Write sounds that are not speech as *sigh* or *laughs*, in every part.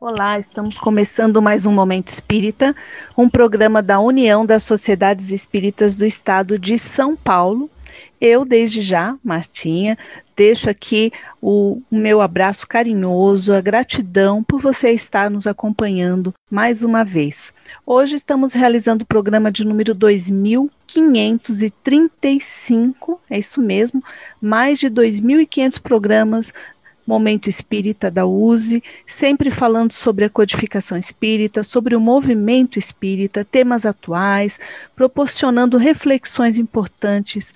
Olá, estamos começando mais um Momento Espírita, um programa da União das Sociedades Espíritas do Estado de São Paulo. Eu, desde já, Martinha, deixo aqui o, meu abraço carinhoso, a gratidão por você estar nos acompanhando mais uma vez. Hoje estamos realizando o programa de número 2535, é isso mesmo, mais de 2.500 programas Momento Espírita da USE, sempre falando sobre a codificação espírita, sobre o movimento espírita, temas atuais, proporcionando reflexões importantes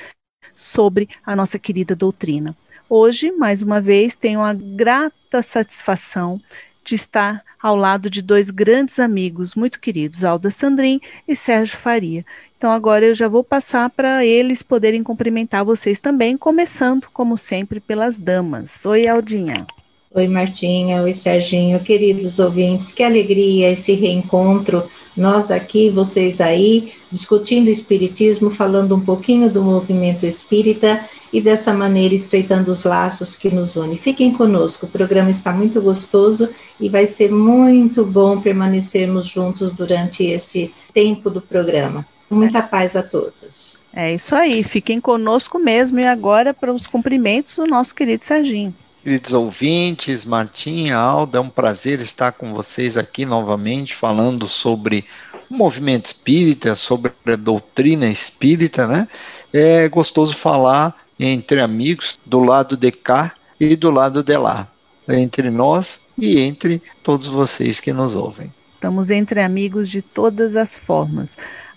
sobre a nossa querida doutrina. Hoje, mais uma vez, tenho a grata satisfação de estar ao lado de dois grandes amigos muito queridos, Alda Sandrin e Sérgio Faria. Então agora eu já vou passar para eles poderem cumprimentar vocês também, começando, como sempre, pelas damas. Oi, Aldinha. Oi, Martinha. Oi, Serginho. Queridos ouvintes, que alegria esse reencontro. Nós aqui, vocês aí, discutindo Espiritismo, falando um pouquinho do movimento espírita e dessa maneira estreitando os laços que nos unem. Fiquem conosco, o programa está muito gostoso e vai ser muito bom permanecermos juntos durante este tempo do programa. Muita paz a todos. É isso aí, fiquem conosco mesmo. E agora, para os cumprimentos, o nosso querido Serginho. Queridos ouvintes, Martinha, Alda, é um prazer estar com vocês aqui novamente falando sobre o movimento espírita, sobre a doutrina espírita, né? É gostoso falar entre amigos, do lado de cá e do lado de lá, entre nós e entre todos vocês que nos ouvem. Estamos entre amigos de todas as formas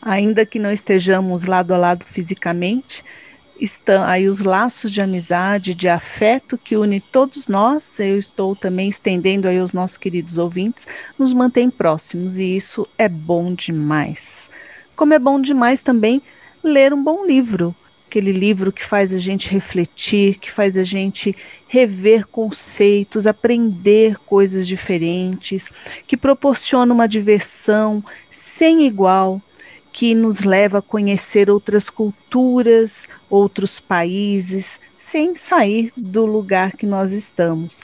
ainda que não estejamos lado a lado fisicamente, estão aí os laços de amizade, de afeto que une todos nós, eu estou também estendendo aí aos nossos queridos ouvintes, nos mantém próximos e isso é bom demais. Como é bom demais também ler um bom livro, aquele livro que faz a gente refletir, que faz a gente rever conceitos, aprender coisas diferentes, que proporciona uma diversão sem igual, que nos leva a conhecer outras culturas, outros países, sem sair do lugar que nós estamos.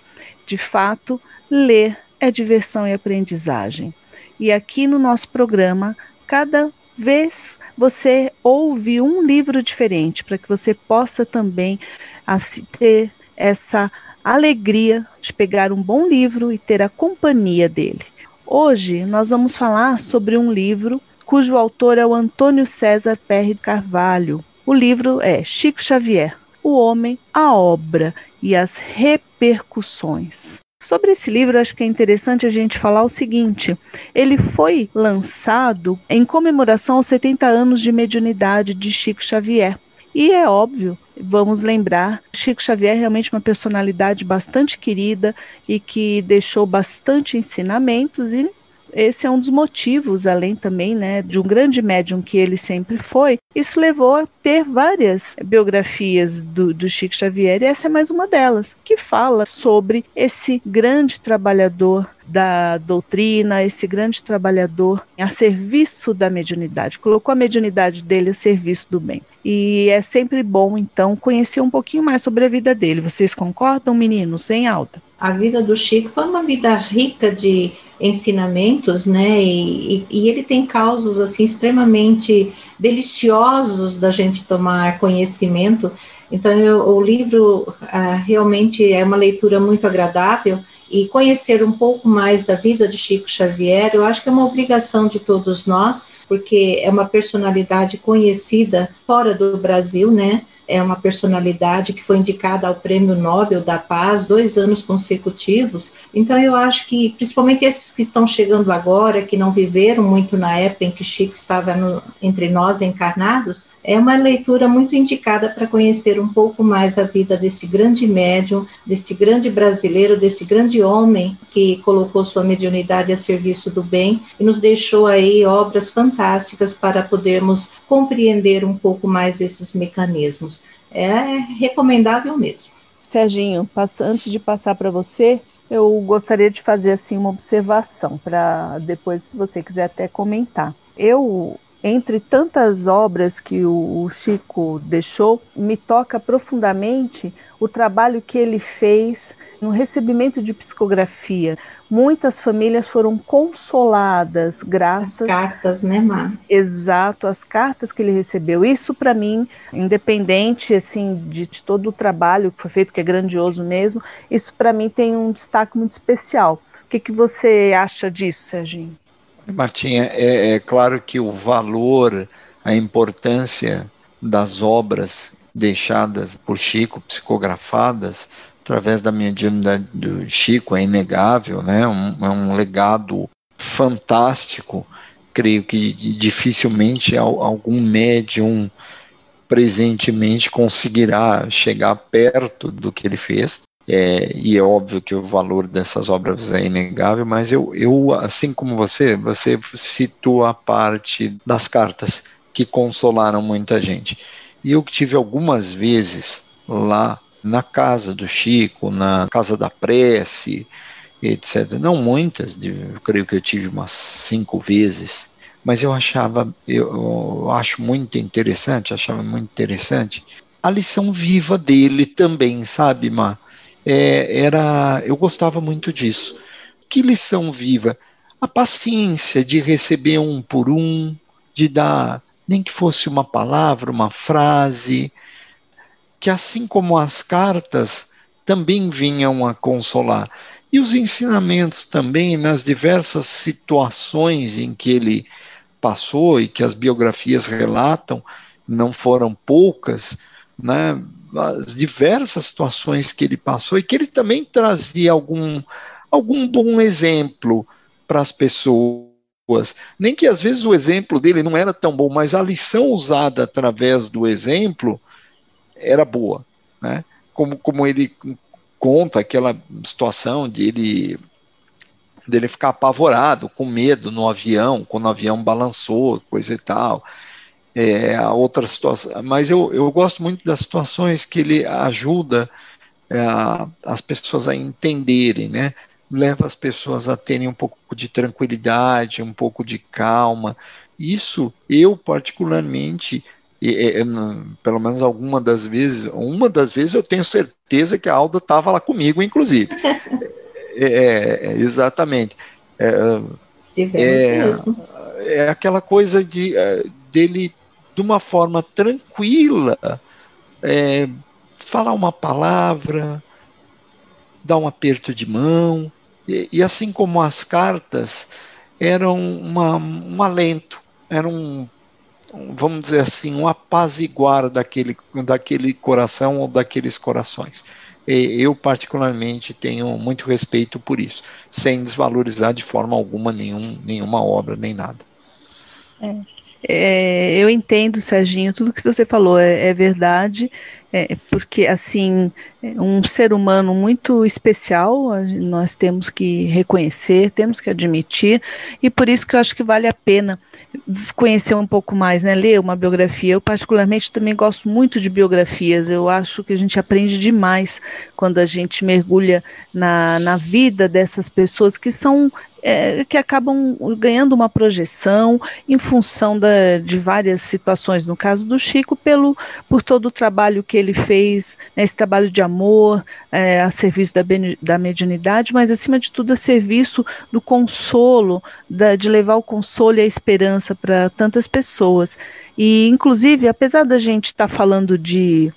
De fato, ler é diversão e aprendizagem. E aqui no nosso programa, cada vez você ouve um livro diferente, para que você possa também assim, ter essa alegria de pegar um bom livro e ter a companhia dele. Hoje nós vamos falar sobre um livro cujo autor é o Antônio César Perry Carvalho. O livro é Chico Xavier, O Homem, a Obra e as Repercussões. Sobre esse livro, acho que é interessante a gente falar o seguinte: ele foi lançado em comemoração aos 70 anos de mediunidade de Chico Xavier. E é óbvio, vamos lembrar, Chico Xavier é realmente uma personalidade bastante querida e que deixou bastante ensinamentos e esse é um dos motivos, além também né, de um grande médium que ele sempre foi, isso levou a ter várias biografias do, do Chico Xavier, e essa é mais uma delas, que fala sobre esse grande trabalhador da doutrina, esse grande trabalhador a serviço da mediunidade, colocou a mediunidade dele a serviço do bem. E é sempre bom, então, conhecer um pouquinho mais sobre a vida dele. Vocês concordam, meninos? Sem alta. A vida do Chico foi uma vida rica de ensinamentos, né? E, e, e, ele tem causos assim extremamente deliciosos da gente tomar conhecimento. Então, eu, o livro ah, realmente é uma leitura muito agradável e conhecer um pouco mais da vida de Chico Xavier, eu acho que é uma obrigação de todos nós, porque é uma personalidade conhecida fora do Brasil, né? É uma personalidade que foi indicada ao Prêmio Nobel da Paz dois anos consecutivos. Então, eu acho que, principalmente esses que estão chegando agora, que não viveram muito na época em que Chico estava no, entre nós encarnados, é uma leitura muito indicada para conhecer um pouco mais a vida desse grande médium, desse grande brasileiro, desse grande homem que colocou sua mediunidade a serviço do bem e nos deixou aí obras fantásticas para podermos compreender um pouco mais esses mecanismos. É recomendável mesmo. Serginho, antes de passar para você, eu gostaria de fazer assim uma observação para depois, se você quiser até comentar. Eu entre tantas obras que o, Chico deixou, me toca profundamente o trabalho que ele fez no recebimento de psicografia. Muitas famílias foram consoladas graças. As cartas, né, Mar? Exato, as cartas que ele recebeu. Isso, para mim, independente assim de, de, todo o trabalho que foi feito, que é grandioso mesmo, isso para mim tem um destaque muito especial. O que, que você acha disso, Serginho? Martinha, é, é claro que o valor, a importância das obras deixadas por Chico, psicografadas, através da mediunidade do Chico, é inegável, né? Um, é um legado fantástico. Creio que dificilmente algum médium presentemente conseguirá chegar perto do que ele fez. É, e é óbvio que o valor dessas obras é inegável, mas eu, eu, assim como você, você citou a parte das cartas que consolaram muita gente. E eu tive algumas vezes lá na casa do Chico, na casa da prece, etc. Não muitas, eu creio que eu tive umas cinco vezes, mas eu achava, eu, eu acho muito interessante, achava muito interessante a lição viva dele também, sabe, Mar? É, era, eu gostava muito disso. Que lição viva! A paciência de receber um por um, de dar, nem que fosse uma palavra, uma frase, que assim como as cartas também vinham a consolar. E os ensinamentos também nas diversas situações em que ele passou e que as biografias relatam, não foram poucas, né? As diversas situações que ele passou e que ele também trazia algum, algum bom exemplo para as pessoas. Nem que às vezes o exemplo dele não era tão bom, mas a lição usada através do exemplo era boa. Né? Como, como ele conta aquela situação de ele dele ficar apavorado, com medo no avião, quando o avião balançou, coisa e tal é, a outra situação. Mas eu, eu gosto muito das situações que ele ajuda é, as pessoas a entenderem, né? Leva as pessoas a terem um pouco de tranquilidade, um pouco de calma. Isso eu particularmente, é, é, pelo menos alguma das vezes, uma das vezes eu tenho certeza que a Alda estava lá comigo, inclusive. É, é, é, exatamente. É, é, aquela coisa de dele de uma forma tranquila, é, falar uma palavra, dar um aperto de mão, e, e assim como as cartas eram uma, um alento, eram um, vamos dizer assim, um apaziguar daquele, daquele coração ou daqueles corações. Eu, particularmente, tenho muito respeito por isso, sem desvalorizar de forma alguma nenhum, nenhuma obra, nem nada. É. É, eu entendo, Serginho, tudo que você falou é, é verdade, é, porque assim, um ser humano muito especial, nós temos que reconhecer, temos que admitir, e por isso que eu acho que vale a pena conhecer um pouco mais, né? Ler uma biografia. Eu, particularmente, também gosto muito de biografias. Eu acho que a gente aprende demais quando a gente mergulha na, na vida dessas pessoas que são é, que acabam ganhando uma projeção em função da, de várias situações, no caso do Chico, pelo, por todo o trabalho que ele fez, né, esse trabalho de amor é, a serviço da, da mediunidade, mas acima de tudo a serviço do consolo, da, de levar o consolo e a esperança para tantas pessoas. E, inclusive, apesar da gente estar tá falando de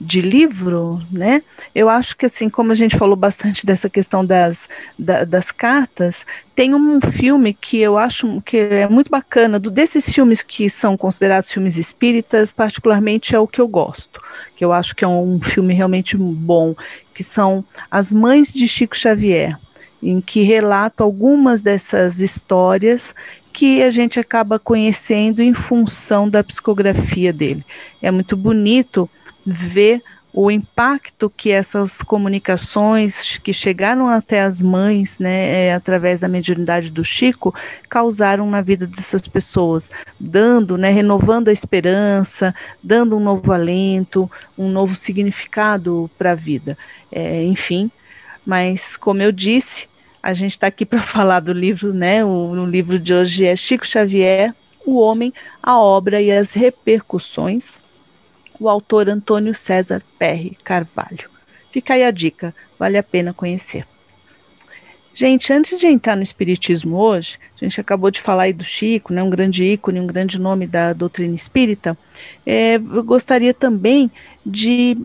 de livro, né? Eu acho que assim, como a gente falou bastante *laughs* dessa questão das, da, das cartas, tem um filme que eu acho que é muito bacana, do, desses filmes que são considerados filmes espíritas, particularmente é o que eu gosto, que eu acho que é um, filme realmente bom, que são As Mães de Chico Xavier, em que relata algumas dessas histórias que a gente acaba conhecendo em função da psicografia dele. É muito bonito ver o impacto que essas comunicações que chegaram até as mães, né, é, através da mediunidade do Chico, causaram na vida dessas pessoas, dando, né, renovando a esperança, dando um novo alento, um novo significado para a vida. É, enfim, mas como eu disse, a gente está aqui para *laughs* falar do livro, né? O, o livro de hoje é Chico Xavier, O Homem, a Obra e as Repercussões, o autor Antônio César Perry Carvalho. Fica aí a dica, vale a pena conhecer. Gente, antes de entrar no Espiritismo hoje, a gente acabou de falar aí do Chico, né, um grande ícone, um grande nome da doutrina espírita. É, eu gostaria também de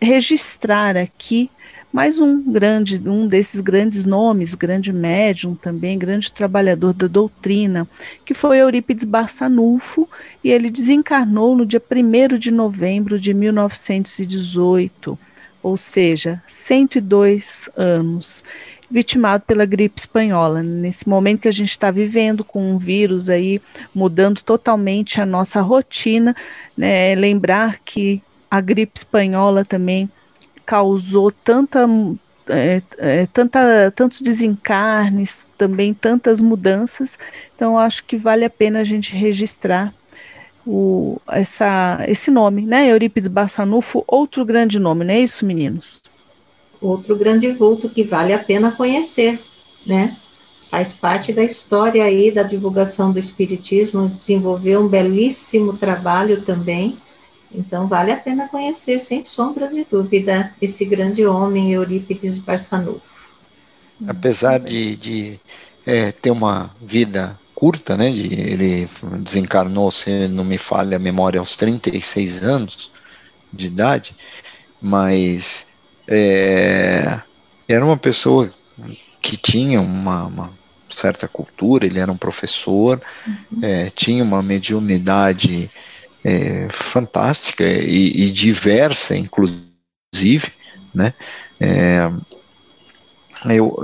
registrar aqui mais um grande, um desses grandes nomes, grande médium também, grande trabalhador da doutrina, que foi Eurípides Barçanufo, e ele desencarnou no dia 1 de novembro de 1918, ou seja, 102 anos vitimado pela gripe espanhola. Nesse momento que a gente está vivendo com um vírus aí mudando totalmente a nossa rotina, né, lembrar que a gripe espanhola também causou tanta, é, é, tanta, tantos desencarnes, também tantas mudanças. Então acho que vale a pena a gente registrar o, essa, esse nome, né? Eurípides Bassanufo, outro grande nome, não é isso, meninos? outro grande vulto que vale a pena conhecer, né? Faz parte da história aí da divulgação do Espiritismo, desenvolveu um belíssimo trabalho também, então vale a pena conhecer, sem sombra de dúvida, esse grande homem, Eurípides Barçanufo. Apesar de, de é, ter uma vida curta, né, de, ele desencarnou, se não me falha a memória, aos 36 anos de idade, mas é, era uma pessoa que tinha uma, uma, certa cultura, ele era um professor, uhum. é, tinha uma mediunidade é, fantástica e, e, diversa, inclusive, né? É, eu,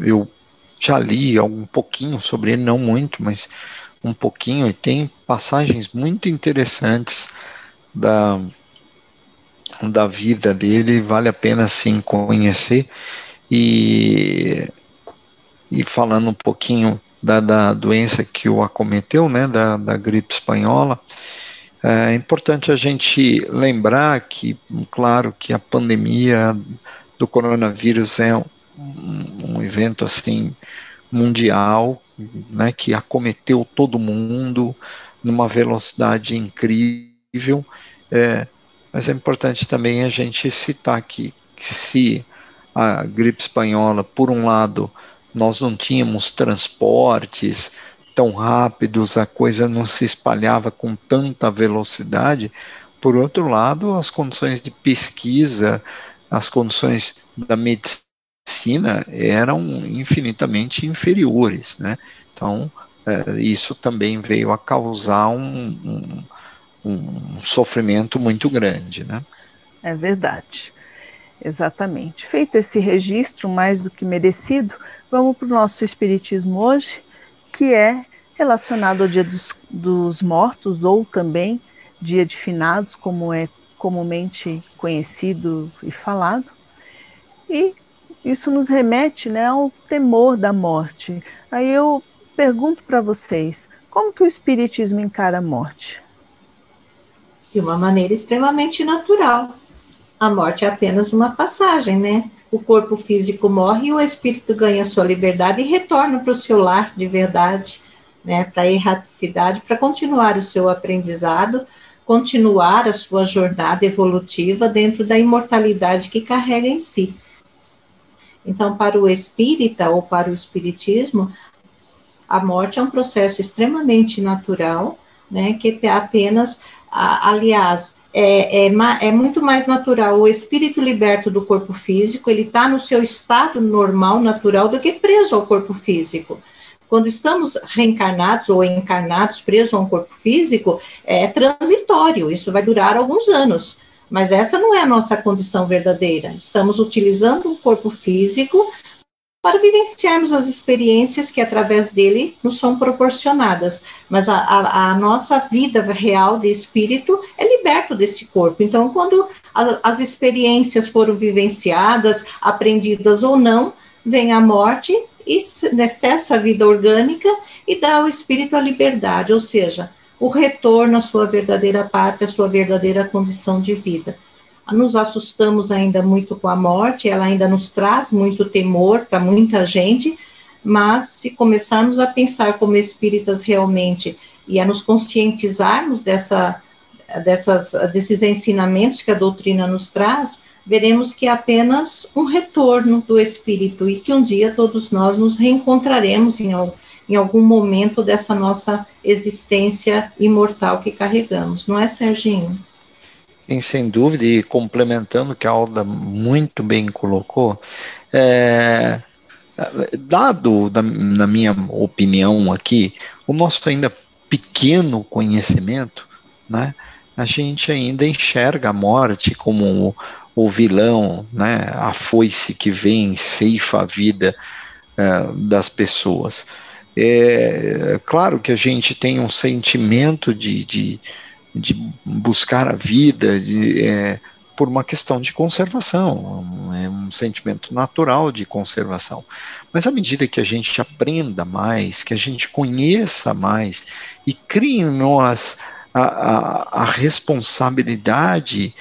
eu já li um pouquinho sobre ele, não muito, mas um pouquinho, e tem passagens muito interessantes da, da vida dele, vale a pena sim conhecer. E, e falando um pouquinho da, da doença que o acometeu, né, da, da gripe espanhola, é importante a gente lembrar que, claro, que a pandemia do coronavírus é um, um evento assim mundial, né, que acometeu todo mundo numa velocidade incrível. É, mas é importante também a gente citar que se a gripe espanhola, por um lado, nós não tínhamos transportes tão rápidos, a coisa não se espalhava com tanta velocidade, por outro lado, as condições de pesquisa, as condições da medicina eram infinitamente inferiores, né? Então, é, isso também veio a causar um, um um sofrimento muito grande, né? É verdade, exatamente. Feito esse registro mais do que merecido, vamos para o nosso espiritismo hoje, que é relacionado ao Dia dos, dos Mortos ou também Dia de Finados, como é comumente conhecido e falado. E isso nos remete né, ao temor da morte. Aí eu pergunto para vocês, como que o Espiritismo encara a morte? de uma maneira extremamente natural. A morte é apenas uma passagem, né? O corpo físico morre e o espírito ganha sua liberdade e retorna para o seu lar de verdade, né? Para erraticidade, para continuar o seu aprendizado, continuar a sua jornada evolutiva dentro da imortalidade que carrega em si. Então, para o espírita ou para o espiritismo, a morte é um processo extremamente natural, né, que apenas aliás, é, é, é, muito mais natural o espírito liberto do corpo físico, ele está no seu estado normal, natural, do que preso ao corpo físico. Quando estamos reencarnados ou encarnados, presos a um corpo físico, é transitório, isso vai durar alguns anos. Mas essa não é a nossa condição verdadeira. Estamos utilizando um corpo físico para vivenciarmos as experiências que através dele nos são proporcionadas. Mas a, a, a nossa vida real de espírito é liberto desse corpo. Então, quando a, as experiências foram vivenciadas, aprendidas ou não, vem a morte e cessa a vida orgânica e dá ao espírito a liberdade, ou seja, o retorno à sua verdadeira pátria, à sua verdadeira condição de vida. Nos assustamos ainda muito com a morte, ela ainda nos traz muito temor para muita gente, mas se começarmos a pensar como espíritas realmente e a nos conscientizarmos dessa, dessas, desses ensinamentos que a doutrina nos traz, veremos que é apenas um retorno do espírito e que um dia todos nós nos reencontraremos em, em algum momento dessa nossa existência imortal que carregamos, não é, Serginho? Sim, sem dúvida, e complementando o que a Alda muito bem colocou, é, dado, da, na minha opinião aqui, o nosso ainda pequeno conhecimento, né, a gente ainda enxerga a morte como o, vilão, né, a foice que vem ceifa a vida é, das pessoas. É claro que a gente tem um sentimento de, de de buscar a vida de, é, por uma questão de conservação, é um sentimento natural de conservação. Mas à medida que a gente aprenda mais, que a gente conheça mais e crie em nós a, a, a responsabilidade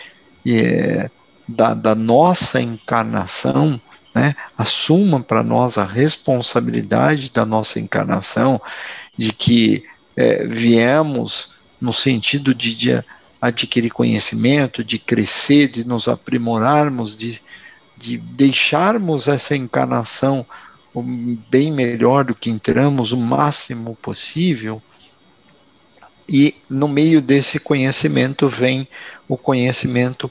é, da, da nossa encarnação, né, assuma para nós a responsabilidade da nossa encarnação, de que é, viemos no sentido de, de adquirir conhecimento, de crescer, de nos aprimorarmos, de, de deixarmos essa encarnação bem melhor do que entramos, o máximo possível. E no meio desse conhecimento vem o conhecimento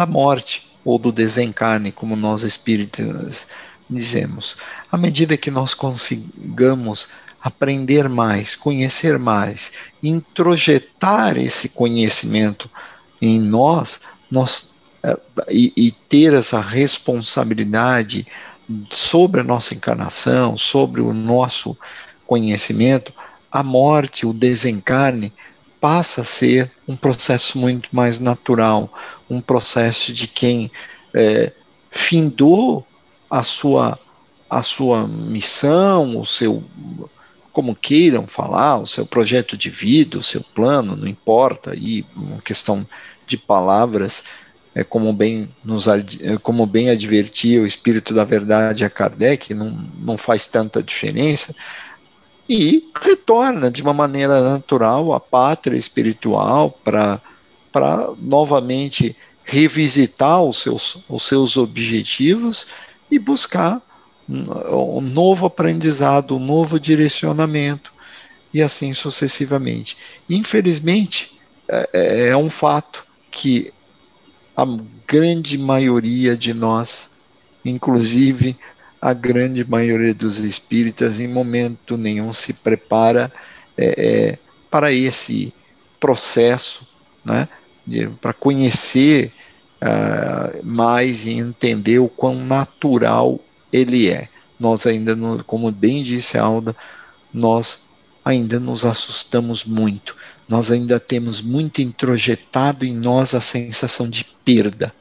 da morte ou do desencarne, como nós espíritas dizemos. À medida que nós consigamos aprender mais, conhecer mais, introjetar esse conhecimento em nós, nós eh, e, e ter essa responsabilidade sobre a nossa encarnação, sobre o nosso conhecimento, a morte, o desencarne, passa a ser um processo muito mais natural, um processo de quem é, findou a sua, a sua missão, o seu como queiram falar, o seu projeto de vida, o seu plano, não importa, e uma questão de palavras, é como bem nos é como bem advertia o espírito da verdade a Kardec, não, não faz tanta diferença, e retorna de uma maneira natural à pátria espiritual para para novamente revisitar os seus, os seus objetivos e buscar um novo aprendizado, um novo direcionamento, e assim sucessivamente. Infelizmente, é, é, é um fato que a grande maioria de nós, inclusive a grande maioria dos espíritas, em momento nenhum se prepara é, é, para esse processo, né, para conhecer uh, mais e entender o quão natural ele é. Nós ainda, como bem disse a Alda, nós ainda nos assustamos muito. Nós ainda temos muito introjetado em nós a sensação de perda,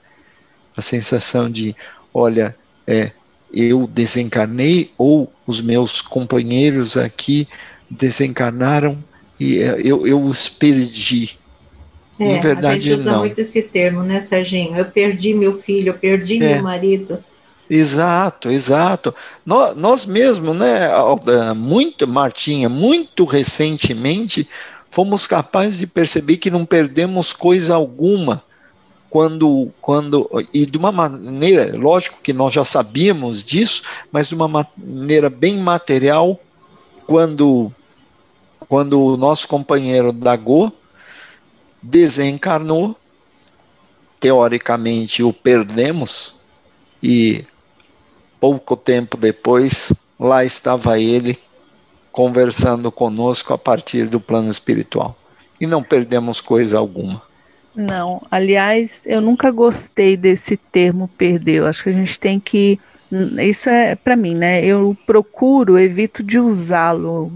a sensação de, olha, é, eu desencarnei ou os meus companheiros aqui desencarnaram e é, eu, eu os perdi. É, Em verdade, a gente usa não. muito esse termo, né, Serginho? Eu perdi meu filho, eu perdi é. meu marido. Exato, exato. Nós, nós mesmos, né, Alda, muito, Martinha, muito recentemente, fomos capazes de perceber que não perdemos coisa alguma quando, quando e de uma maneira, lógico que nós já sabíamos disso, mas de uma maneira bem material, quando quando o nosso companheiro Dago desencarnou, teoricamente o perdemos e pouco tempo depois, lá estava ele conversando conosco a partir do plano espiritual. E não perdemos coisa alguma. Não, aliás, eu nunca gostei desse termo perdeu. Acho que a gente tem que isso é para mim, né? Eu procuro, evito de usá-lo.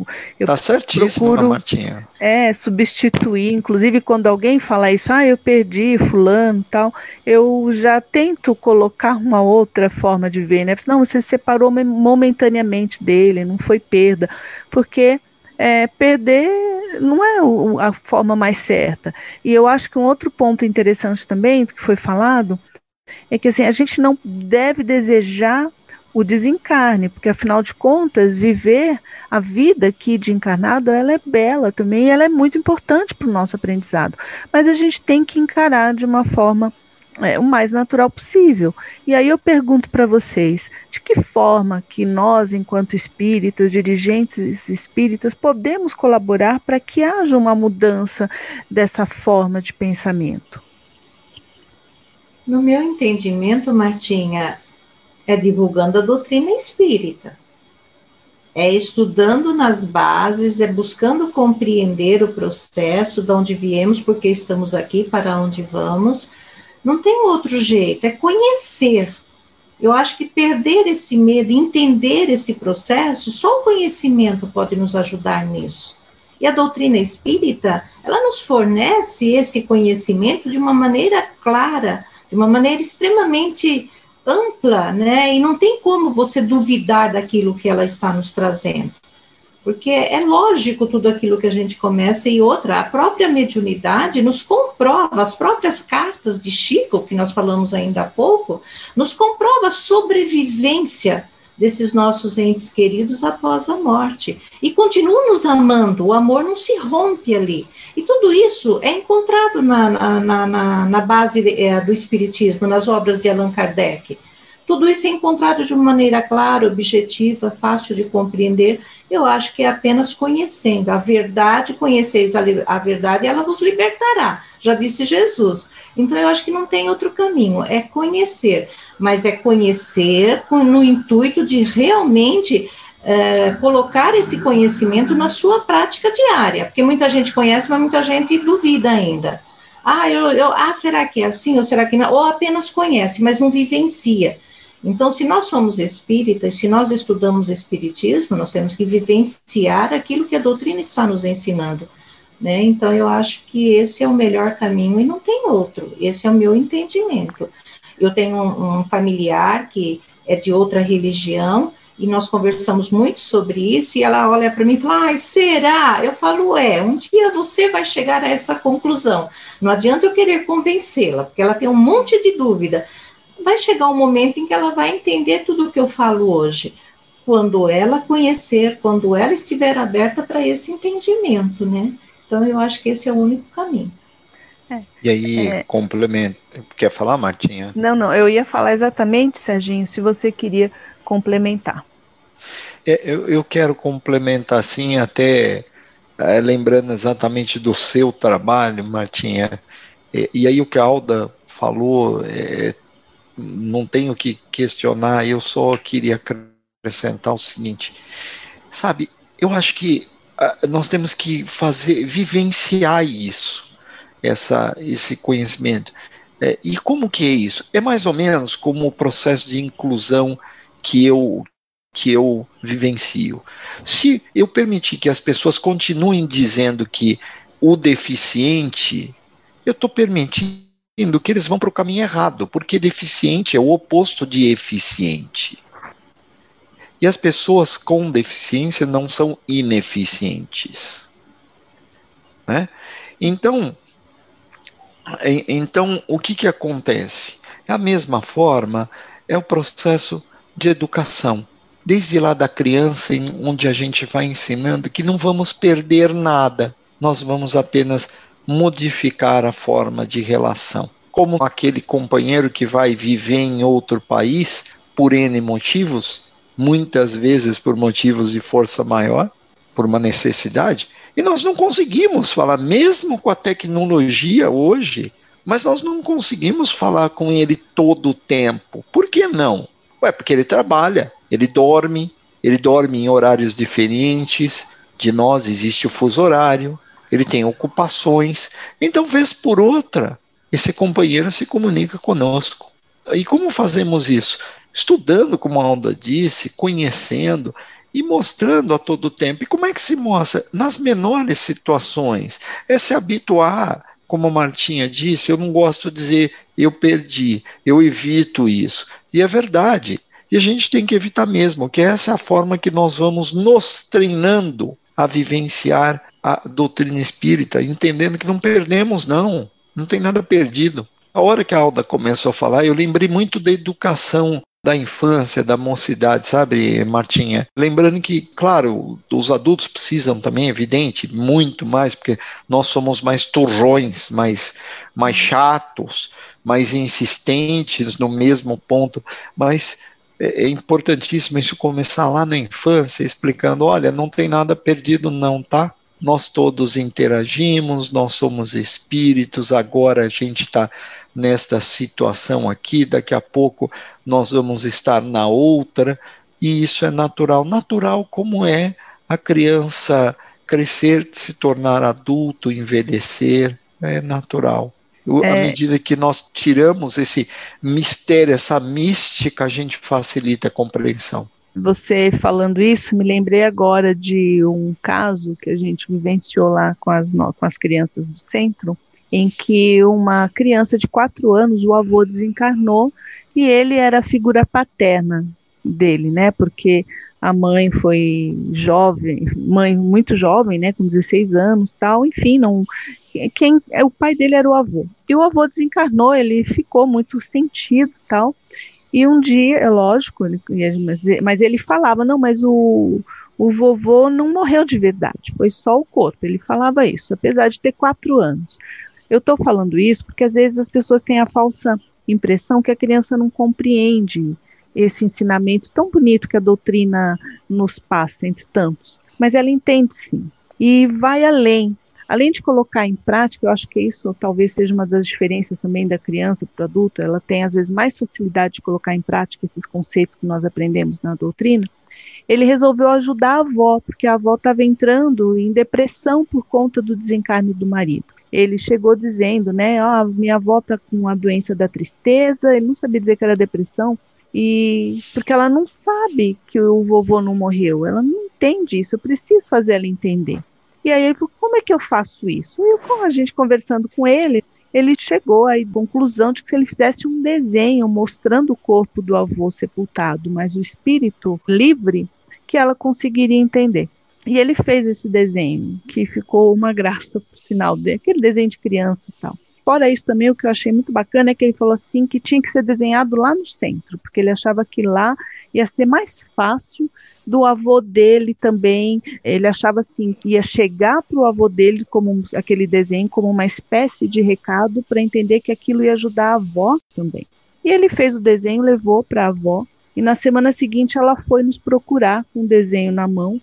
Tá certíssimo, procuro, Martinha. É, substituir. Inclusive, quando alguém fala isso, ah, eu perdi fulano tal, eu já tento colocar uma outra forma de ver, né? Não, você separou momentaneamente dele, não foi perda. Porque é, perder não é a forma mais certa. E eu acho que um outro ponto interessante também, que foi falado, é que assim, a gente não deve desejar o desencarne, porque afinal de contas, viver a vida aqui de encarnado, ela é bela também, e ela é muito importante para o nosso aprendizado. Mas a gente tem que encarar de uma forma é, o mais natural possível. E aí eu pergunto para vocês, de que forma que nós, enquanto espíritas, dirigentes espíritas, podemos colaborar para que haja uma mudança dessa forma de pensamento? No meu entendimento, Martinha, é divulgando a doutrina espírita. É estudando nas bases, é buscando compreender o processo, de onde viemos, porque estamos aqui, para onde vamos, não tem outro jeito, é conhecer. Eu acho que perder esse medo, entender esse processo, só o conhecimento pode nos ajudar nisso. E a doutrina espírita, ela nos fornece esse conhecimento de uma maneira clara, de uma maneira extremamente ampla, né? E não tem como você duvidar daquilo que ela está nos trazendo porque é lógico tudo aquilo que a gente começa e outra, a própria mediunidade nos comprova, as próprias cartas de Chico, que nós falamos ainda há pouco, nos comprova a sobrevivência desses nossos entes queridos após a morte. E continuam nos amando, o amor não se rompe ali. E tudo isso é encontrado na, na, na, na base é, do Espiritismo, nas obras de Allan Kardec. Tudo isso é encontrado de uma maneira clara, objetiva, fácil de compreender. Eu acho que é apenas conhecendo a verdade, conheceis a, a verdade, ela vos libertará, já disse Jesus. Então eu acho que não tem outro caminho, é conhecer, mas é conhecer no intuito de realmente é, colocar esse conhecimento na sua prática diária, porque muita gente conhece, mas muita gente duvida ainda. Ah, eu, eu, ah, será que é assim ou será que não? Ou apenas conhece, mas não vivencia. Então, se nós somos espíritas, se nós estudamos espiritismo, nós temos que vivenciar aquilo que a doutrina está nos ensinando. Né? Então, eu acho que esse é o melhor caminho e não tem outro. Esse é o meu entendimento. Eu tenho um, um familiar que é de outra religião e nós conversamos muito sobre isso, e ela olha para mim e fala, ai, será? Eu falo, é, um dia você vai chegar a essa conclusão. Não adianta eu querer convencê-la, porque ela tem um monte de dúvida, vai chegar um momento em que ela vai entender tudo o que eu falo hoje. Quando ela conhecer, quando ela estiver aberta para esse entendimento, né? Então, eu acho que esse é o único caminho. É, e aí, é, complemento. Quer falar, Martinha? Não, não, eu ia falar exatamente, Serginho, se você queria complementar. É, eu, eu quero complementar, assim, até é, lembrando exatamente do seu trabalho, Martinha. E, e aí, o que a Alda falou é, não tenho que questionar, eu só queria acrescentar o seguinte, sabe, eu acho que uh, nós temos que fazer, vivenciar isso, essa, esse conhecimento. É, e como que é isso? É mais ou menos como o processo de inclusão que eu que eu vivencio. Se eu permitir que as pessoas continuem dizendo que o deficiente, eu estou permitindo que eles vão para o caminho errado, porque deficiente é o oposto de eficiente. E as pessoas com deficiência não são ineficientes. Né? Então, então, o que, que acontece? É a mesma forma, é o processo de educação. Desde lá da criança, onde a gente vai ensinando que não vamos perder nada, nós vamos apenas modificar a forma de relação. Como aquele companheiro que vai viver em outro país por N motivos, muitas vezes por motivos de força maior, por uma necessidade, e nós não conseguimos falar, mesmo com a tecnologia hoje, mas nós não conseguimos falar com ele todo o tempo. Por que não? Ué, porque ele trabalha, ele dorme, ele dorme em horários diferentes de nós, existe o fuso horário, ele tem ocupações. Então, vez por outra, esse companheiro se comunica conosco. E como fazemos isso? Estudando, como a Alda disse, conhecendo e mostrando a todo tempo. E como é que se mostra? Nas menores situações. É se habituar, como a Martinha disse, eu não gosto de dizer eu perdi, eu evito isso. E é verdade. E a gente tem que evitar mesmo, que essa é a forma que nós vamos nos treinando a vivenciar a doutrina espírita, entendendo que não perdemos, não, não tem nada perdido. A hora que a Alda começou a falar, eu lembrei muito da educação da infância, da mocidade, sabe, Martinha? Lembrando que, claro, os adultos precisam também, evidente, muito mais, porque nós somos mais turrões, mais, mais chatos, mais insistentes no mesmo ponto, mas é, é importantíssimo isso começar lá na infância, explicando: olha, não tem nada perdido, não, tá? Nós todos interagimos, nós somos espíritos, agora a gente está nesta situação aqui, daqui a pouco nós vamos estar na outra, e isso é natural. Natural como é a criança crescer, se tornar adulto, envelhecer, é natural. É. À medida que nós tiramos esse mistério, essa mística, a gente facilita a compreensão. Você falando isso, me lembrei agora de um caso que a gente vivenciou lá com as, com as crianças do centro, em que uma criança de quatro anos, o avô desencarnou e ele era a figura paterna dele, né? Porque a mãe foi jovem, mãe muito jovem, né, com 16 anos, tal, enfim, não quem o pai dele era o avô. E o avô desencarnou, ele ficou muito sentido, tal. E um dia, é lógico, ele, mas ele falava, não, mas o, o vovô não morreu de verdade, foi só o corpo. Ele falava isso, apesar de ter quatro anos. Eu estou falando isso porque às vezes as pessoas têm a falsa impressão que a criança não compreende esse ensinamento tão bonito que a doutrina nos passa, entre tantos. Mas ela entende sim, e vai além. Além de colocar em prática, eu acho que isso talvez seja uma das diferenças também da criança para o adulto, ela tem às vezes mais facilidade de colocar em prática esses conceitos que nós aprendemos na doutrina. Ele resolveu ajudar a avó, porque a avó estava entrando em depressão por conta do desencarne do marido ele chegou dizendo, né, oh, minha avó está com a doença da tristeza, ele não sabia dizer que era depressão, e porque ela não sabe que o vovô não morreu, ela não entende isso, eu preciso fazer ela entender. E aí ele falou, como é que eu faço isso? E eu, a gente conversando com ele, ele chegou à conclusão de que se ele fizesse um desenho mostrando o corpo do avô sepultado, mas o espírito livre, que ela conseguiria entender. E ele fez esse desenho, que ficou uma graça, por sinal, dele, aquele desenho de criança e tal. Fora isso também, o que eu achei muito bacana é que ele falou assim que tinha que ser desenhado lá no centro, porque ele achava que lá ia ser mais fácil do avô dele também. Ele achava assim que ia chegar para o avô dele como aquele desenho como uma espécie de recado para entender que aquilo ia ajudar a avó também. E ele fez o desenho, levou para a avó e na semana seguinte ela foi nos procurar com o desenho na mão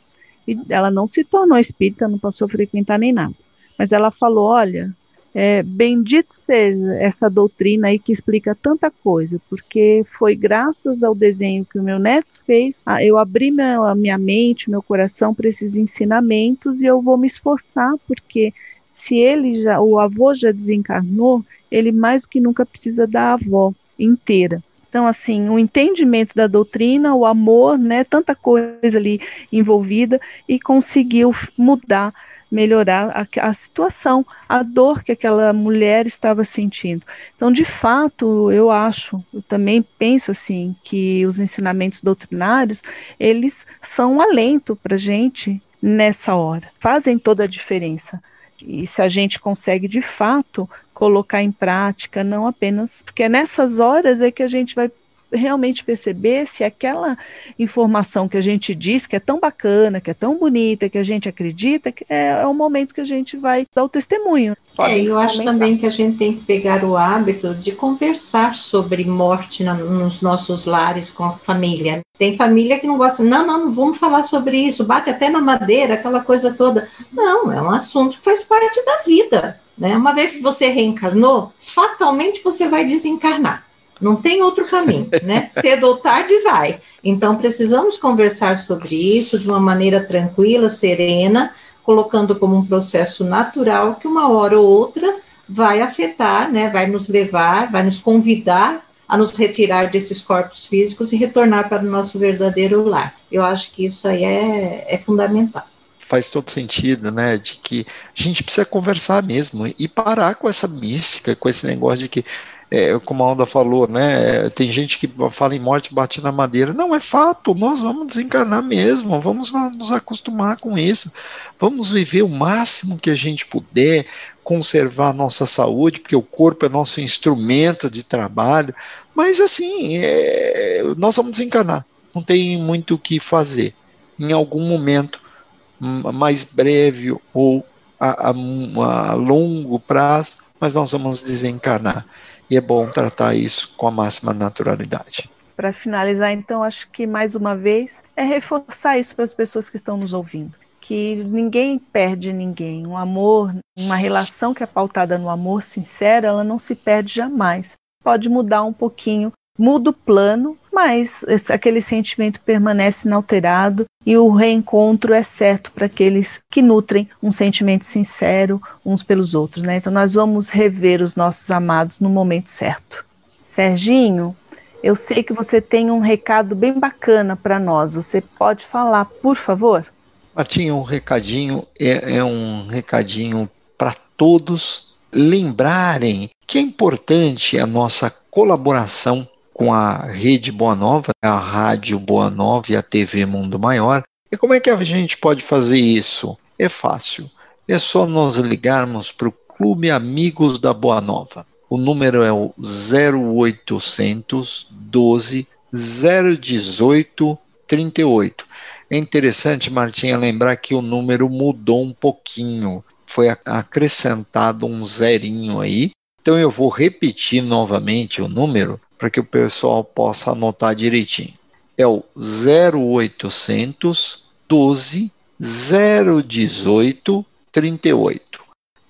e ela não se tornou espírita, não passou a frequentar nem nada. Mas ela falou: olha, é, bendito seja essa doutrina aí que explica tanta coisa, porque foi graças ao desenho que o meu neto fez, eu abri minha, minha mente, meu coração para esses ensinamentos e eu vou me esforçar, porque se ele já, o avô já desencarnou, ele mais do que nunca precisa da avó inteira. Então, assim, o entendimento da doutrina, o amor, né, tanta coisa ali envolvida, e conseguiu mudar melhorar a, a, situação, a dor que aquela mulher estava sentindo. Então, de fato, eu acho, eu também penso assim, que os ensinamentos doutrinários, eles são um alento para a gente nessa hora, fazem toda a diferença. E se a gente consegue, de fato, colocar em prática, não apenas, porque é nessas horas é que a gente vai realmente perceber se aquela informação que a gente diz que é tão bacana, que é tão bonita, que a gente acredita, que é, é o momento que a gente vai dar o testemunho. é, eu acho comentar. também que a gente tem que pegar o hábito de conversar sobre morte na, nos nossos lares com a família. Tem família que não gosta, não, não, não vamos falar sobre isso, bate até na madeira, aquela coisa toda. Não, é um assunto que faz parte da vida. Né? Uma vez que você reencarnou, fatalmente você vai desencarnar. Não tem outro caminho, né? *laughs* Cedo ou tarde vai. Então, precisamos conversar sobre isso de uma maneira tranquila, serena, colocando como um processo natural que uma hora ou outra vai afetar, né? Vai nos levar, vai nos convidar a nos retirar desses corpos físicos e retornar para o nosso verdadeiro lar. Eu acho que isso aí é, é fundamental faz todo sentido, né? De que a gente precisa conversar mesmo e parar com essa mística, com esse negócio de que é, como a Alda falou, né? Tem gente que fala em morte bate na madeira. Não, é fato, nós vamos desencarnar mesmo, vamos nos acostumar com isso, vamos viver o máximo que a gente puder, conservar a nossa saúde, porque o corpo é nosso instrumento de trabalho, Mas assim, é, nós vamos desencarnar, não tem muito o que fazer. Em algum momento mais breve ou a, a, a longo prazo, mas nós vamos desencarnar. E é bom tratar isso com a máxima naturalidade. Para finalizar, então, acho que mais uma vez é reforçar isso para as pessoas que estão nos ouvindo. Que ninguém perde ninguém. Um amor, uma relação que é pautada no amor sincero, ela não se perde jamais. Pode mudar um pouquinho, muda o plano, mas aquele sentimento permanece inalterado e o reencontro é certo para aqueles que nutrem um sentimento sincero uns pelos outros. Né? Então, nós vamos rever os nossos amados no momento certo. Serginho, eu sei que você tem um recado bem bacana para nós. Você pode falar, por favor? Martinho, um recadinho é, é um recadinho para todos lembrarem que é importante a nossa colaboração com a Rede Boa Nova, a Rádio Boa Nova e a TV Mundo Maior. E como é que a gente pode fazer isso? É fácil. É só nós ligarmos para o Clube Amigos da Boa Nova. O número é o 0800 12 018 38. É interessante, Martinha, lembrar que o número mudou um pouquinho. Foi acrescentado um zerinho aí. Então eu vou repetir novamente o número para que o pessoal possa anotar direitinho. É o 0800 12 018 38.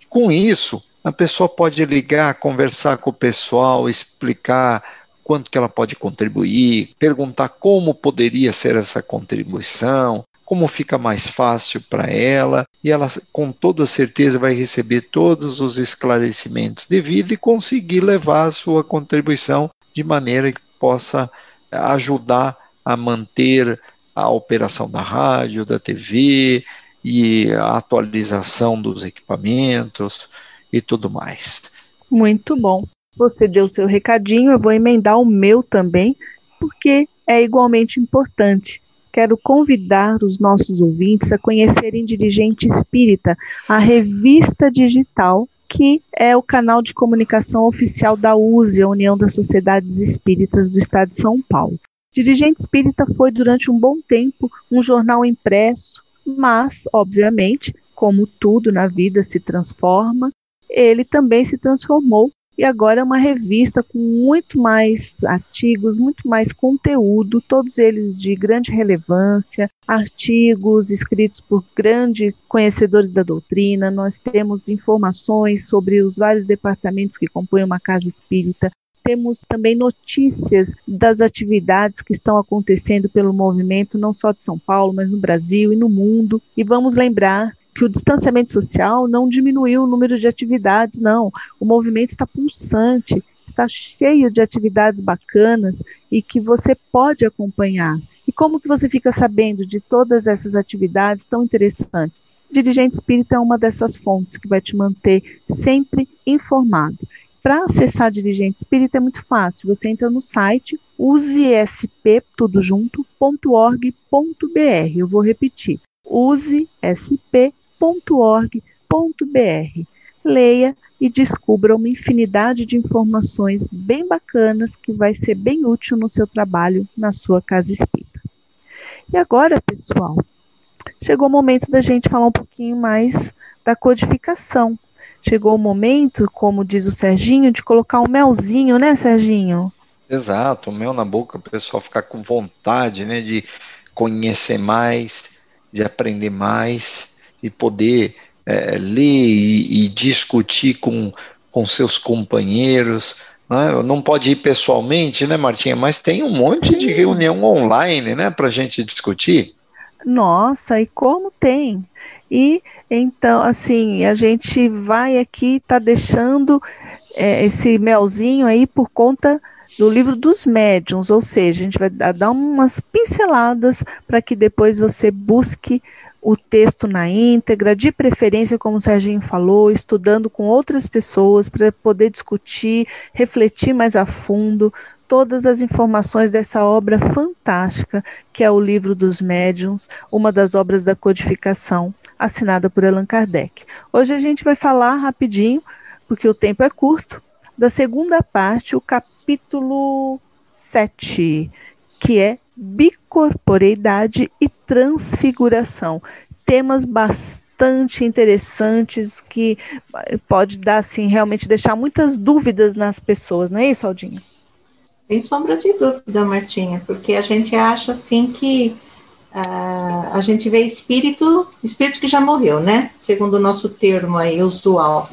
Com isso, a pessoa pode ligar, conversar com o pessoal, explicar quanto que ela pode contribuir, perguntar como poderia ser essa contribuição, como fica mais fácil para ela, e ela com toda certeza vai receber todos os esclarecimentos devidos e conseguir levar a sua contribuição de maneira que possa ajudar a manter a operação da rádio, da TV e a atualização dos equipamentos e tudo mais. Muito bom. Você deu seu recadinho, eu vou emendar o meu também, porque é igualmente importante. Quero convidar os nossos ouvintes a conhecerem Dirigente Espírita, a revista digital que é o canal de comunicação oficial da USE, a União das Sociedades Espíritas do Estado de São Paulo. Dirigente Espírita foi durante um bom tempo um jornal impresso, mas, obviamente, como tudo na vida se transforma, ele também se transformou e agora é uma revista com muito mais artigos, muito mais conteúdo, todos eles de grande relevância, artigos escritos por grandes conhecedores da doutrina. Nós temos informações sobre os vários departamentos que compõem uma casa espírita, temos também notícias das atividades que estão acontecendo pelo movimento, não só de São Paulo, mas no Brasil e no mundo. E vamos lembrar que o distanciamento social não diminuiu o número de atividades, não. O movimento está pulsante, está cheio de atividades bacanas e que você pode acompanhar. E como que você fica sabendo de todas essas atividades tão interessantes? Dirigente Espírita é uma dessas fontes que vai te manter sempre informado. Para acessar Dirigente Espírita é muito fácil. Você entra no site usesp. Eu vou repetir. usesp.org.br www.ecc.org.br. Leia e descubra uma infinidade de informações bem bacanas que vai ser bem útil no seu trabalho na sua casa espírita. E agora, pessoal, chegou o momento da gente falar um pouquinho mais da codificação. Chegou o momento, como diz o Serginho, de colocar um melzinho, né, Serginho? Exato, o mel na boca, o pessoal ficar com vontade, né, de conhecer mais, de aprender mais e poder é, ler e, e, discutir com, com seus companheiros. Né? Não pode ir pessoalmente, né, Martinha? Mas tem um monte Sim. de reunião online, né, para a gente discutir. Nossa, e como tem? E então, assim, a gente vai aqui, tá deixando é, esse melzinho aí por conta do livro dos médiums, ou seja, a gente vai dar umas pinceladas para que depois você busque o texto na íntegra, de preferência, como o Serginho falou, estudando com outras pessoas para poder discutir, refletir mais a fundo todas as informações dessa obra fantástica que é o Livro dos Médiuns, uma das obras da codificação, assinada por Allan Kardec. Hoje a gente vai falar rapidinho, porque o tempo é curto, da segunda parte, o capítulo capítulo 7, que é bicorporeidade e transfiguração. Temas bastante interessantes que pode dar assim realmente deixar muitas dúvidas nas pessoas, não é isso, Aldinha? Sem sombra de dúvida, Martinha, porque a gente acha assim que uh, a gente vê espírito, espírito que já morreu, né? Segundo o nosso termo aí usual.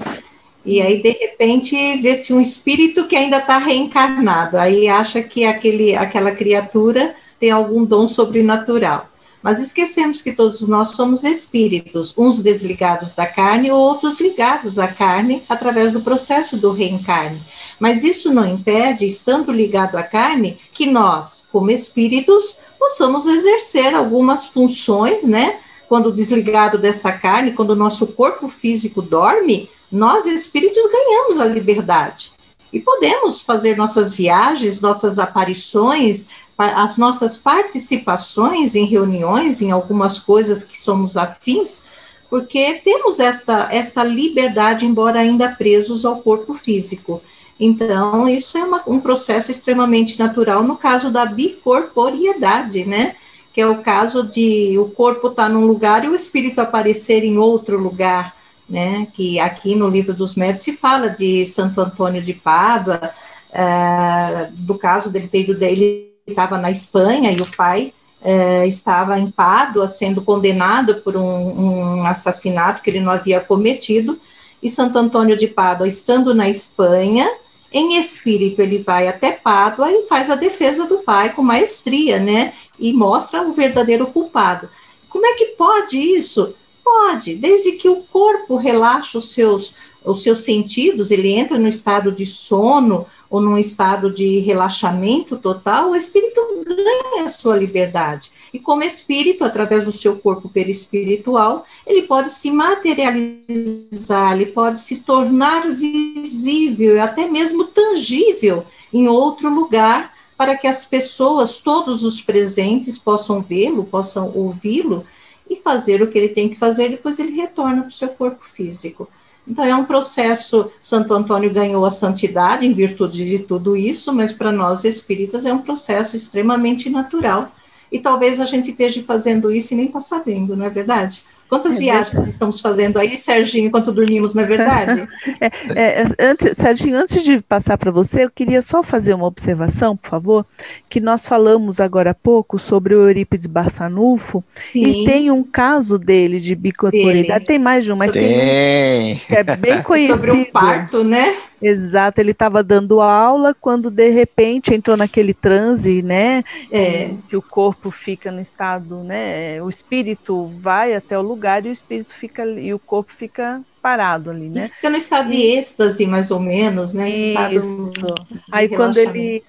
E aí, de repente, vê-se um espírito que ainda está reencarnado. Aí acha que aquele, aquela criatura tem algum dom sobrenatural. Mas esquecemos que todos nós somos espíritos, uns desligados da carne, outros ligados à carne através do processo do reencarne. Mas isso não impede, estando ligado à carne, que nós, como espíritos, possamos exercer algumas funções, né? Quando desligado dessa carne, quando o nosso corpo físico dorme, nós espíritos ganhamos a liberdade. E podemos fazer nossas viagens, nossas aparições, as nossas participações em reuniões, em algumas coisas que somos afins, porque temos esta, esta liberdade, embora ainda presos ao corpo físico. Então, isso é uma, um processo extremamente natural no caso da bicorporiedade, né? Que é o caso de o corpo estar tá num lugar e o espírito aparecer em outro lugar, né? Que aqui no livro dos médios se fala de Santo Antônio de Pádua, uh, do caso dele ter ido dele estava na Espanha e o pai uh, estava em Pádua sendo condenado por um, um assassinato que ele não havia cometido, e Santo Antônio de Pádua, estando na Espanha, em espírito, ele vai até Pádua e faz a defesa do pai com maestria, né? E mostra o verdadeiro culpado. Como é que pode isso? Pode, desde que o corpo relaxa os seus, os seus sentidos, ele entra no estado de sono ou num estado de relaxamento total, o espírito ganha a sua liberdade. E como espírito, através do seu corpo perispiritual, ele pode se materializar, ele pode se tornar visível e até mesmo tangível em outro lugar, para que as pessoas, todos os presentes, possam vê-lo, possam ouvi-lo e fazer o que ele tem que fazer, depois ele retorna para o seu corpo físico. Então, é um processo. Santo Antônio ganhou a santidade em virtude de tudo isso, mas para nós espíritas é um processo extremamente natural. E talvez a gente esteja fazendo isso e nem está sabendo, não é verdade? Quantas é viagens verdade. estamos fazendo aí, Serginho, enquanto dormimos, não é verdade? *laughs* é, é, antes, Serginho, antes de passar para você, eu queria só fazer uma observação, por favor, que nós falamos agora há pouco sobre o Eurípides Barçanufo, Sim. e tem um caso dele de bicorporeidade, tem mais de um, mas tem, tem um que é bem conhecido. *laughs* sobre um parto, né? Exato, ele estava dando aula quando de repente entrou naquele transe, né? É. Que o corpo fica no estado, né? O espírito vai até o lugar e o espírito fica e o corpo fica parado ali, né? E fica no estado de êxtase, mais ou menos, né? Isso. Estado Aí quando ele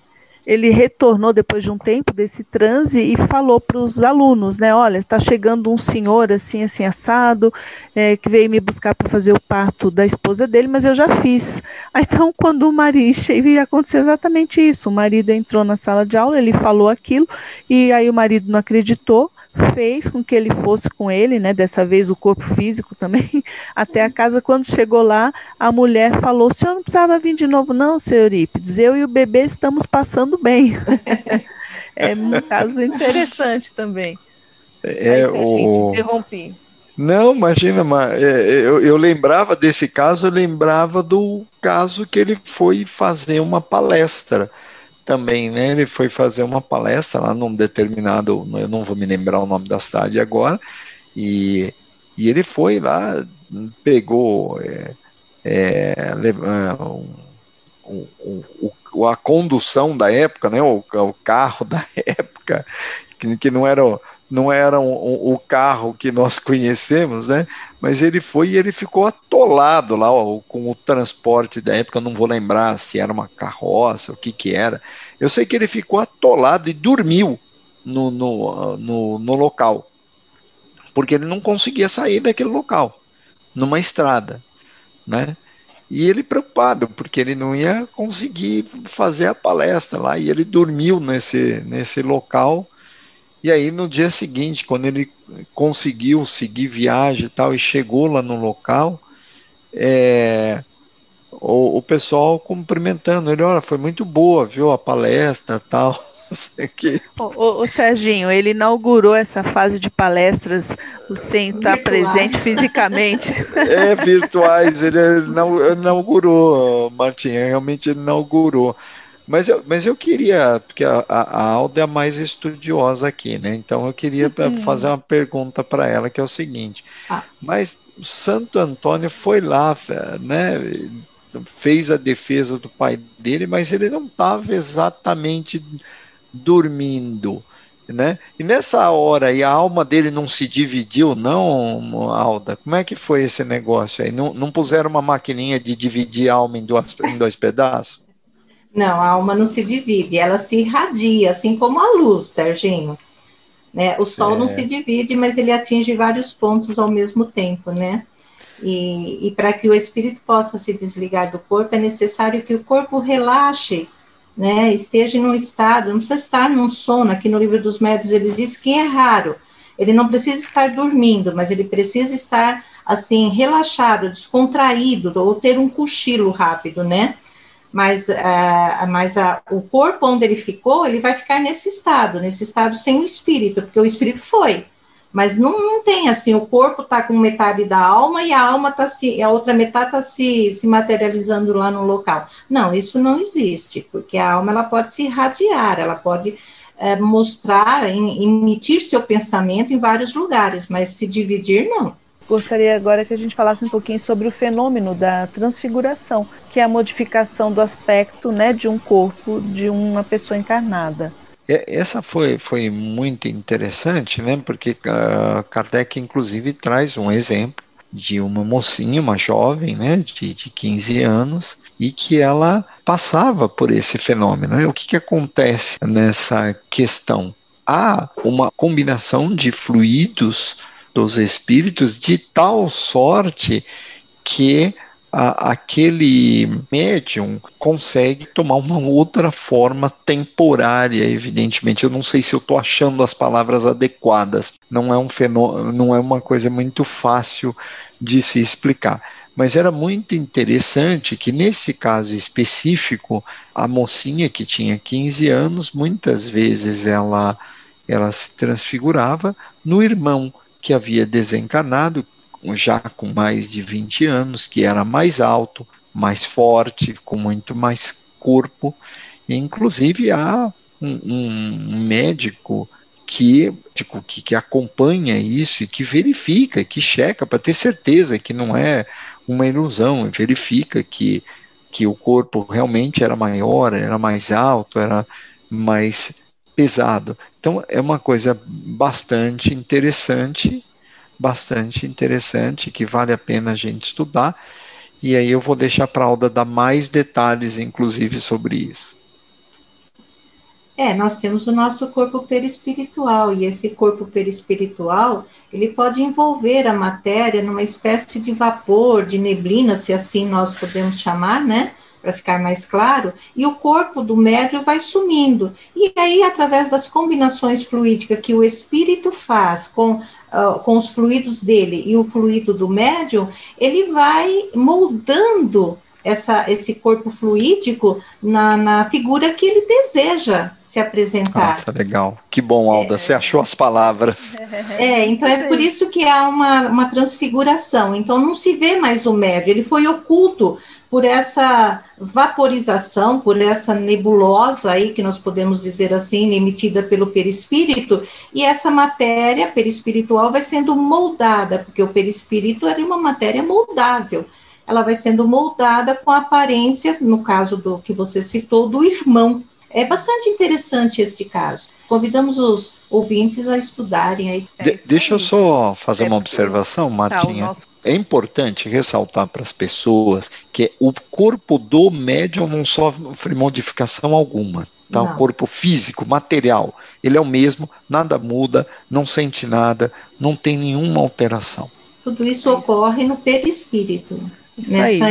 ele retornou depois de um tempo desse transe e falou para os alunos, né? Olha, está chegando um senhor assim, assim, assado, é, que veio me buscar para fazer o parto da esposa dele, mas eu já fiz. Então, quando o marido *laughs* chegou, aconteceu exatamente isso. O marido entrou na sala de aula, ele falou aquilo, e aí o marido não acreditou, fez com que ele fosse com ele, né? Dessa vez o corpo físico também, *laughs* até a casa. Quando chegou lá, a mulher falou: "O senhor não precisava vir de novo, não, senhor Eurípides. Eu e o bebê estamos passando bem." *laughs* é um caso interessante também. É, Aí, o... interrompi. Não, imagina, mas é, eu, eu, lembrava desse caso, eu lembrava do caso que ele foi fazer uma palestra também, né? Ele foi fazer uma palestra lá num determinado, eu não vou me lembrar o nome da cidade agora, e, e ele foi lá, pegou é, é, um, o, a condução da época, né? O, o carro da *laughs* época, que, que não era não era um, um, o carro que nós conhecemos, né? Mas ele foi e ele ficou atolado lá ó, com o transporte da época. Eu não vou lembrar se era uma carroça, o que que era. Eu sei que ele ficou atolado e dormiu no, no, no, no local, porque ele não conseguia sair daquele local, numa estrada, né? E ele preocupado, porque ele não ia conseguir fazer a palestra lá, e ele dormiu nesse, nesse local e aí no dia seguinte, quando ele conseguiu seguir viagem e tal, e chegou lá no local, é, o, o pessoal cumprimentando ele, olha, foi muito boa, viu, a palestra tal. *laughs* Que... O, o, o, Serginho, ele inaugurou essa fase de palestras sem estar presente fisicamente. *laughs* É, virtuais, ele inaugurou, Martim, realmente ele inaugurou. Mas eu, mas eu queria, porque a, a Alda é a mais estudiosa aqui, né? Então eu queria uhum. fazer uma pergunta para ela, que é o seguinte: ah. mas Santo Antônio foi lá, né? Fez a defesa do pai dele, mas ele não estava exatamente dormindo, né? E nessa hora e a alma dele não se dividiu, não, Alda? Como é que foi esse negócio aí? Não, não puseram uma maquininha de dividir a alma em, duas, em dois pedaços? Não, a alma não se divide, ela se irradia, assim como a luz, Serginho. Né? O Sol é. não se divide, mas ele atinge vários pontos ao mesmo tempo, né? E, e para que o espírito possa se desligar do corpo, é necessário que o corpo relaxe, né? Esteja num estado, não precisa estar num sono. Aqui no livro dos médios eles diz que é raro. Ele não precisa estar dormindo, mas ele precisa estar assim relaxado, descontraído ou ter um cochilo rápido, né? Mas, uh, mas uh, o corpo onde ele ficou, ele vai ficar nesse estado, nesse estado sem o espírito, porque o espírito foi. Mas não, não tem assim, o corpo está com metade da alma e a alma está se, a outra metade está se, se materializando lá no local. Não, isso não existe, porque a alma ela pode se irradiar, ela pode uh, mostrar, em, emitir seu pensamento em vários lugares, mas se dividir, não. Gostaria agora que a gente falasse um pouquinho sobre o fenômeno da transfiguração, que é a modificação do aspecto né, de um corpo de uma pessoa encarnada. É, essa foi, foi muito interessante, né? Porque uh, Kardec, inclusive, traz um exemplo de uma mocinha, uma jovem, né, de, de 15 anos, e que ela passava por esse fenômeno. O que, que acontece nessa questão? Há uma combinação de fluidos dos espíritos de tal sorte que a, aquele médium consegue tomar uma outra forma temporária, evidentemente. Eu não sei se eu estou achando as palavras adequadas. Não é um fenômeno, não é uma coisa muito fácil de se explicar. Mas era muito interessante que, nesse caso específico, a mocinha que tinha 15 anos, muitas vezes ela, ela se transfigurava no irmão que havia desencarnado já com mais de 20 anos, que era mais alto, mais forte, com muito mais corpo. E, inclusive há um, um médico que, tipo, que, que acompanha isso e que verifica, que checa para ter certeza que não é uma ilusão, verifica que, que o corpo realmente era maior, era mais alto, era mais pesado. Então é uma coisa bastante interessante, bastante interessante, que vale a pena a gente estudar. E aí eu vou deixar para a Alda dar mais detalhes, inclusive, sobre isso. É, nós temos o nosso corpo perispiritual, e esse corpo perispiritual, ele pode envolver a matéria numa espécie de vapor, de neblina, se assim nós podemos chamar, né? Para ficar mais claro, e o corpo do médium vai sumindo. E aí, através das combinações fluídicas que o espírito faz com, uh, com os fluidos dele e o fluido do médium, ele vai moldando essa, esse corpo fluídico na, na figura que ele deseja se apresentar. Nossa, legal. Que bom, Alda, é, você achou as palavras. *laughs* É, então é por isso que há uma, uma transfiguração. Então não se vê mais o médium, ele foi oculto por essa vaporização, por essa nebulosa aí, que nós podemos dizer assim, emitida pelo perispírito, e essa matéria perispiritual vai sendo moldada, porque o perispírito era uma matéria moldável. Ela vai sendo moldada com a aparência, no caso do que você citou, do irmão. É bastante interessante este caso. Convidamos os ouvintes a estudarem aí. De, deixa eu só fazer uma observação, Martinha. Tá, é importante ressaltar para as pessoas que o corpo do médium não sofre modificação alguma. Tá? O corpo físico, material, ele é o mesmo, nada muda, não sente nada, não tem nenhuma alteração. Tudo isso, isso. ocorre no perispírito, nessa,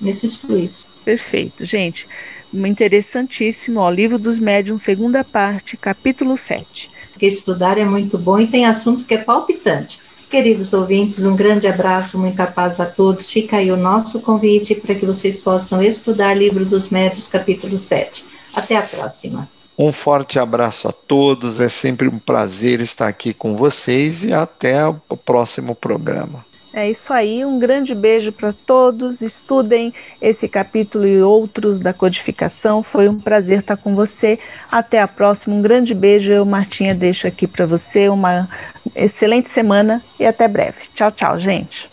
nesses fluidos. Perfeito, gente. Interessantíssimo, ó, Livro dos Médiuns, segunda parte, capítulo 7. Porque estudar é muito bom e tem assunto que é palpitante. Queridos ouvintes, um grande abraço, muita paz a todos. Fica aí o nosso convite para que vocês possam estudar Livro dos Médios, capítulo 7. Até a próxima. Um forte abraço a todos, é sempre um prazer estar aqui com vocês e até o próximo programa. É isso aí, um grande beijo para todos. Estudem esse capítulo e outros da codificação. Foi um prazer estar com você. Até a próxima. Um grande beijo. Eu, Martinha, deixo aqui para você uma excelente semana e até breve. Tchau, tchau, gente.